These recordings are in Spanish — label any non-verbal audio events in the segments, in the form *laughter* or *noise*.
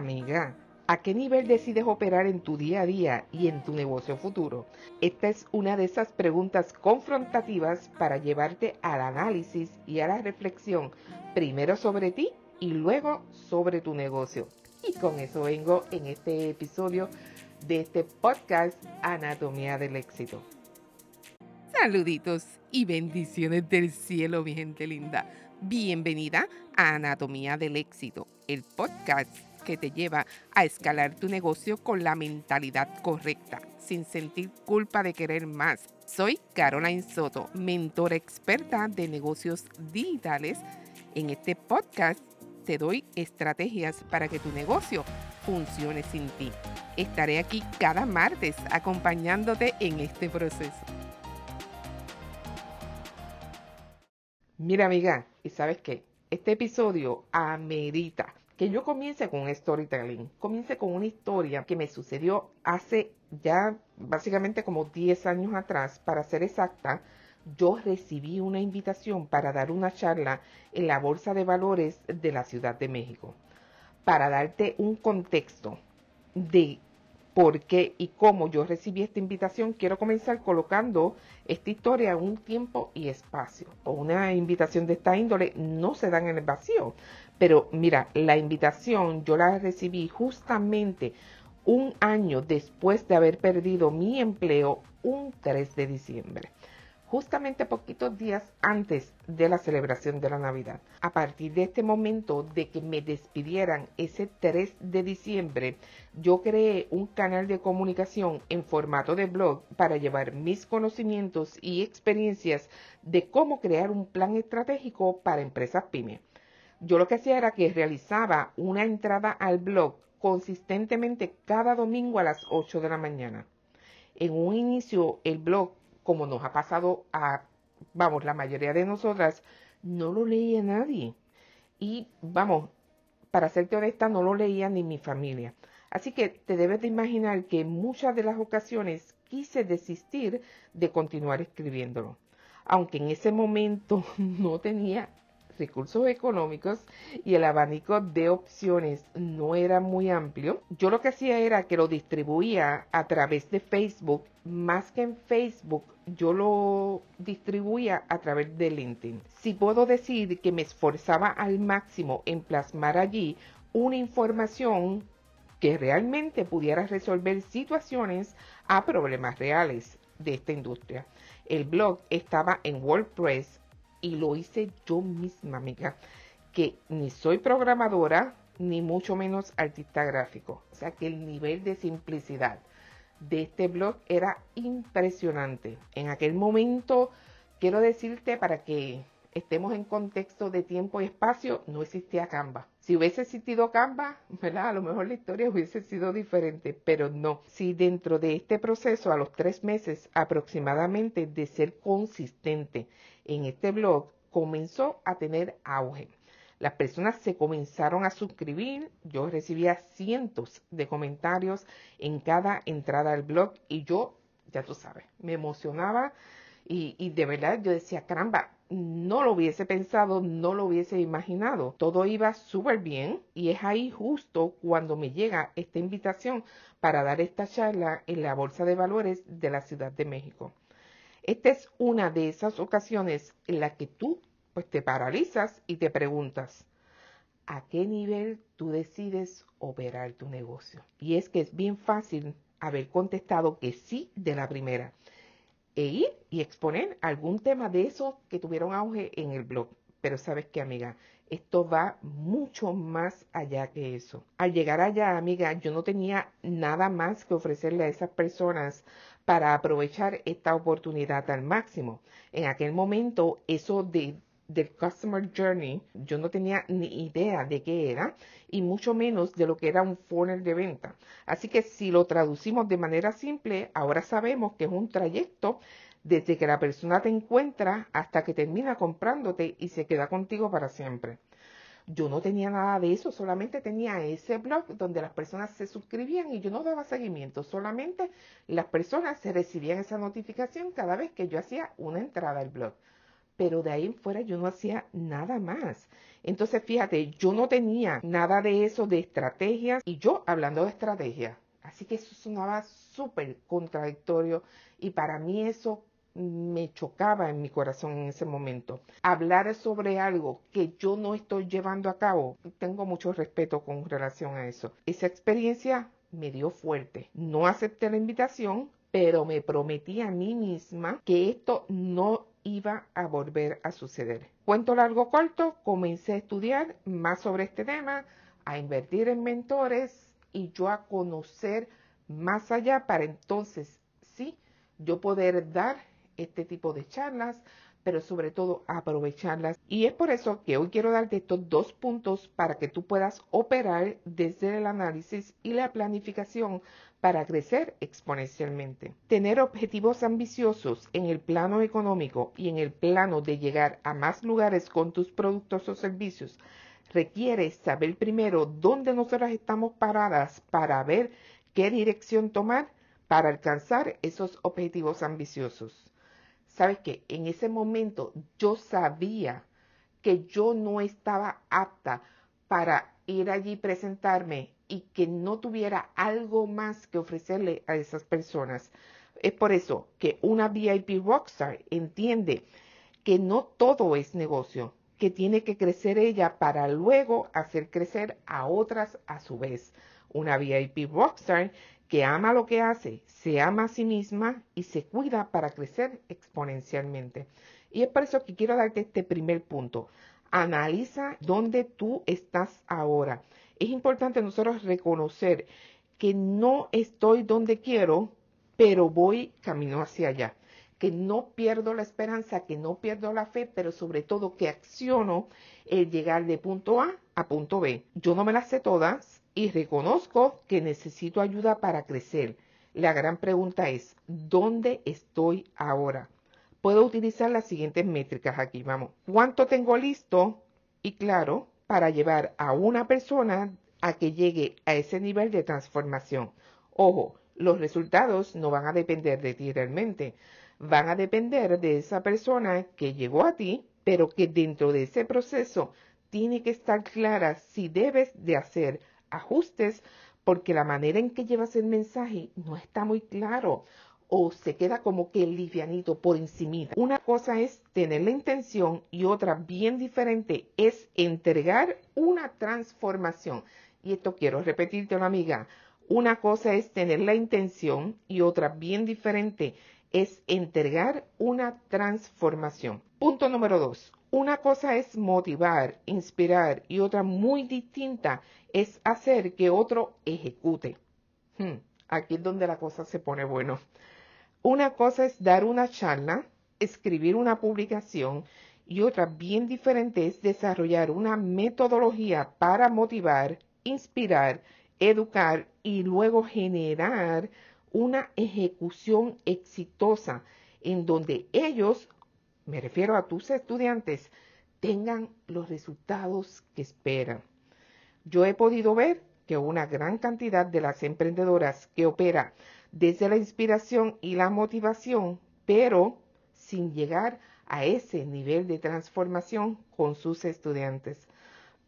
Amiga, ¿a qué nivel decides operar en tu día a día y en tu negocio futuro? Esta es una de esas preguntas confrontativas para llevarte al análisis y a la reflexión, primero sobre ti y luego sobre tu negocio. Y con eso vengo en este episodio de este podcast Anatomía del Éxito. Saluditos y bendiciones del cielo, mi gente linda. Bienvenida a Anatomía del Éxito, el podcast que te lleva a escalar tu negocio con la mentalidad correcta, sin sentir culpa de querer más. Soy Caroline Soto, mentora experta de negocios digitales. En este podcast te doy estrategias para que tu negocio funcione sin ti. Estaré aquí cada martes acompañándote en este proceso. Mira amiga, ¿y sabes qué? Este episodio amerita que yo comience con storytelling, comience con una historia que me sucedió hace ya básicamente como 10 años atrás, para ser exacta, yo recibí una invitación para dar una charla en la Bolsa de Valores de la Ciudad de México. Para darte un contexto de por qué y cómo yo recibí esta invitación, quiero comenzar colocando esta historia en un tiempo y espacio. Una invitación de esta índole no se dan en el vacío. Pero mira, la invitación yo la recibí justamente un año después de haber perdido mi empleo un 3 de diciembre justamente poquitos días antes de la celebración de la Navidad. A partir de este momento de que me despidieran ese 3 de diciembre, yo creé un canal de comunicación en formato de blog para llevar mis conocimientos y experiencias de cómo crear un plan estratégico para empresas pyme. Yo lo que hacía era que realizaba una entrada al blog consistentemente cada domingo a las 8 de la mañana. En un inicio el blog como nos ha pasado a, vamos, la mayoría de nosotras, no lo leía nadie. Y vamos, para serte honesta, no lo leía ni mi familia. Así que te debes de imaginar que en muchas de las ocasiones quise desistir de continuar escribiéndolo. Aunque en ese momento *laughs* no tenía recursos económicos y el abanico de opciones no era muy amplio, yo lo que hacía era que lo distribuía a través de Facebook, más que en Facebook, yo lo distribuía a través de LinkedIn. Si puedo decir que me esforzaba al máximo en plasmar allí una información que realmente pudiera resolver situaciones a problemas reales de esta industria. El blog estaba en WordPress y lo hice yo misma, amiga, que ni soy programadora ni mucho menos artista gráfico. O sea que el nivel de simplicidad de este blog era impresionante. En aquel momento, quiero decirte para que estemos en contexto de tiempo y espacio, no existía Canva. Si hubiese existido Canva, ¿verdad? A lo mejor la historia hubiese sido diferente, pero no. Si dentro de este proceso, a los tres meses aproximadamente de ser consistente en este blog, comenzó a tener auge. Las personas se comenzaron a suscribir, yo recibía cientos de comentarios en cada entrada al blog y yo, ya tú sabes, me emocionaba y, y de verdad yo decía, caramba, no lo hubiese pensado, no lo hubiese imaginado. Todo iba súper bien y es ahí justo cuando me llega esta invitación para dar esta charla en la Bolsa de Valores de la Ciudad de México. Esta es una de esas ocasiones en las que tú pues te paralizas y te preguntas, ¿a qué nivel tú decides operar tu negocio? Y es que es bien fácil haber contestado que sí de la primera e ir y exponer algún tema de esos que tuvieron auge en el blog. Pero sabes qué, amiga, esto va mucho más allá que eso. Al llegar allá, amiga, yo no tenía nada más que ofrecerle a esas personas para aprovechar esta oportunidad al máximo. En aquel momento, eso de del Customer Journey, yo no tenía ni idea de qué era y mucho menos de lo que era un funnel de venta. Así que si lo traducimos de manera simple, ahora sabemos que es un trayecto desde que la persona te encuentra hasta que termina comprándote y se queda contigo para siempre. Yo no tenía nada de eso, solamente tenía ese blog donde las personas se suscribían y yo no daba seguimiento, solamente las personas se recibían esa notificación cada vez que yo hacía una entrada al blog pero de ahí en fuera yo no hacía nada más. Entonces, fíjate, yo no tenía nada de eso de estrategias y yo hablando de estrategias. Así que eso sonaba súper contradictorio y para mí eso me chocaba en mi corazón en ese momento. Hablar sobre algo que yo no estoy llevando a cabo, tengo mucho respeto con relación a eso. Esa experiencia me dio fuerte. No acepté la invitación, pero me prometí a mí misma que esto no iba a volver a suceder. Cuento largo corto, comencé a estudiar más sobre este tema, a invertir en mentores y yo a conocer más allá para entonces, sí, yo poder dar este tipo de charlas, pero sobre todo aprovecharlas. Y es por eso que hoy quiero darte estos dos puntos para que tú puedas operar desde el análisis y la planificación para crecer exponencialmente. Tener objetivos ambiciosos en el plano económico y en el plano de llegar a más lugares con tus productos o servicios requiere saber primero dónde nosotras estamos paradas para ver qué dirección tomar para alcanzar esos objetivos ambiciosos. Sabes que en ese momento yo sabía que yo no estaba apta para ir allí presentarme y que no tuviera algo más que ofrecerle a esas personas. Es por eso que una VIP Rockstar entiende que no todo es negocio, que tiene que crecer ella para luego hacer crecer a otras a su vez. Una VIP Rockstar que ama lo que hace, se ama a sí misma y se cuida para crecer exponencialmente. Y es por eso que quiero darte este primer punto. Analiza dónde tú estás ahora es importante nosotros reconocer que no estoy donde quiero, pero voy camino hacia allá. Que no pierdo la esperanza, que no pierdo la fe, pero sobre todo que acciono el llegar de punto A a punto B. Yo no me las sé todas y reconozco que necesito ayuda para crecer. La gran pregunta es, ¿dónde estoy ahora? Puedo utilizar las siguientes métricas aquí, vamos. ¿Cuánto tengo listo? Y claro, para llevar a una persona a que llegue a ese nivel de transformación. Ojo, los resultados no van a depender de ti realmente, van a depender de esa persona que llegó a ti, pero que dentro de ese proceso tiene que estar clara si debes de hacer ajustes porque la manera en que llevas el mensaje no está muy claro o se queda como que livianito por encima. Una cosa es tener la intención y otra bien diferente es entregar una transformación. Y esto quiero repetirte, amiga. Una cosa es tener la intención y otra bien diferente es entregar una transformación. Punto número dos. Una cosa es motivar, inspirar y otra muy distinta es hacer que otro ejecute. Hmm, aquí es donde la cosa se pone bueno. Una cosa es dar una charla, escribir una publicación y otra bien diferente es desarrollar una metodología para motivar, inspirar, educar y luego generar una ejecución exitosa en donde ellos, me refiero a tus estudiantes, tengan los resultados que esperan. Yo he podido ver que una gran cantidad de las emprendedoras que operan desde la inspiración y la motivación, pero sin llegar a ese nivel de transformación con sus estudiantes.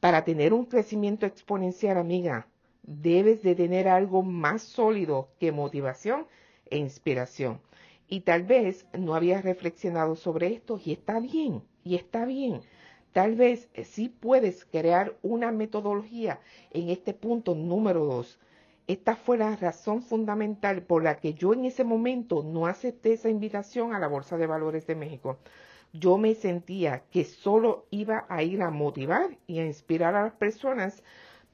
Para tener un crecimiento exponencial, amiga, debes de tener algo más sólido que motivación e inspiración. Y tal vez no habías reflexionado sobre esto y está bien, y está bien. Tal vez sí puedes crear una metodología en este punto número dos esta fue la razón fundamental por la que yo en ese momento no acepté esa invitación a la Bolsa de Valores de México. Yo me sentía que solo iba a ir a motivar y a inspirar a las personas,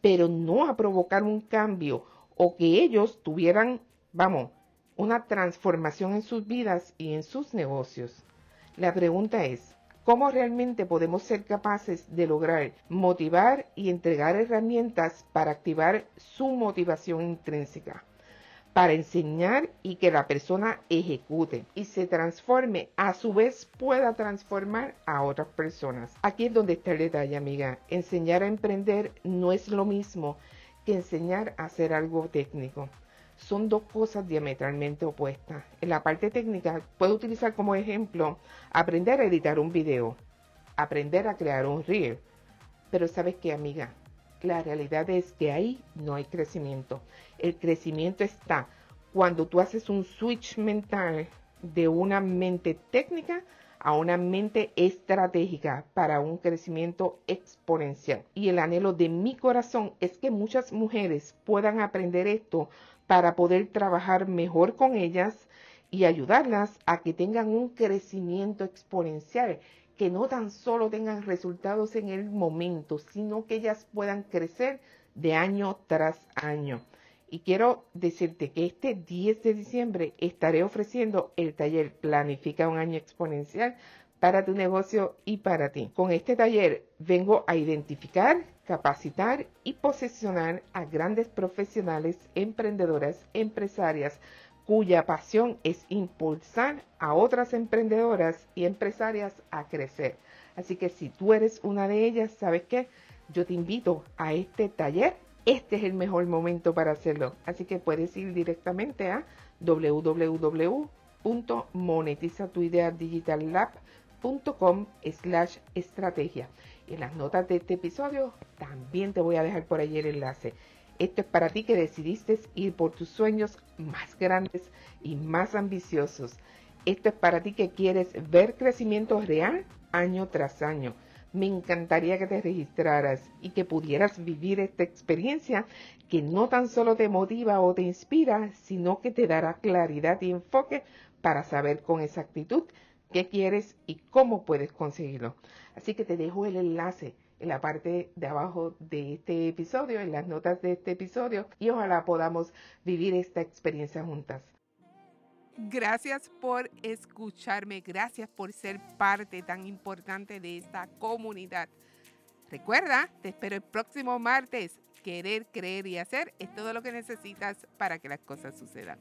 pero no a provocar un cambio o que ellos tuvieran, vamos, una transformación en sus vidas y en sus negocios. La pregunta es, cómo realmente podemos ser capaces de lograr motivar y entregar herramientas para activar su motivación intrínseca, para enseñar y que la persona ejecute y se transforme, a su vez pueda transformar a otras personas. Aquí es donde está el detalle, amiga. Enseñar a emprender no es lo mismo que enseñar a hacer algo técnico. Son dos cosas diametralmente opuestas. En la parte técnica, puedo utilizar como ejemplo aprender a editar un video, aprender a crear un reel. Pero sabes qué, amiga, la realidad es que ahí no hay crecimiento. El crecimiento está cuando tú haces un switch mental de una mente técnica a una mente estratégica para un crecimiento exponencial. Y el anhelo de mi corazón es que muchas mujeres puedan aprender esto para poder trabajar mejor con ellas y ayudarlas a que tengan un crecimiento exponencial, que no tan solo tengan resultados en el momento, sino que ellas puedan crecer de año tras año. Y quiero decirte que este 10 de diciembre estaré ofreciendo el taller Planifica un año exponencial para tu negocio y para ti. Con este taller vengo a identificar, capacitar y posicionar a grandes profesionales, emprendedoras, empresarias, cuya pasión es impulsar a otras emprendedoras y empresarias a crecer. Así que si tú eres una de ellas, ¿sabes qué? Yo te invito a este taller este es el mejor momento para hacerlo. Así que puedes ir directamente a www.monetizatuideadigitallab.com slash estrategia. En las notas de este episodio también te voy a dejar por ahí el enlace. Esto es para ti que decidiste ir por tus sueños más grandes y más ambiciosos. Esto es para ti que quieres ver crecimiento real año tras año me encantaría que te registraras y que pudieras vivir esta experiencia que no tan solo te motiva o te inspira, sino que te dará claridad y enfoque para saber con exactitud qué quieres y cómo puedes conseguirlo. Así que te dejo el enlace en la parte de abajo de este episodio, en las notas de este episodio, y ojalá podamos vivir esta experiencia juntas. Gracias por escucharme, gracias por ser parte tan importante de esta comunidad. Recuerda, te espero el próximo martes. Querer, creer y hacer es todo lo que necesitas para que las cosas sucedan.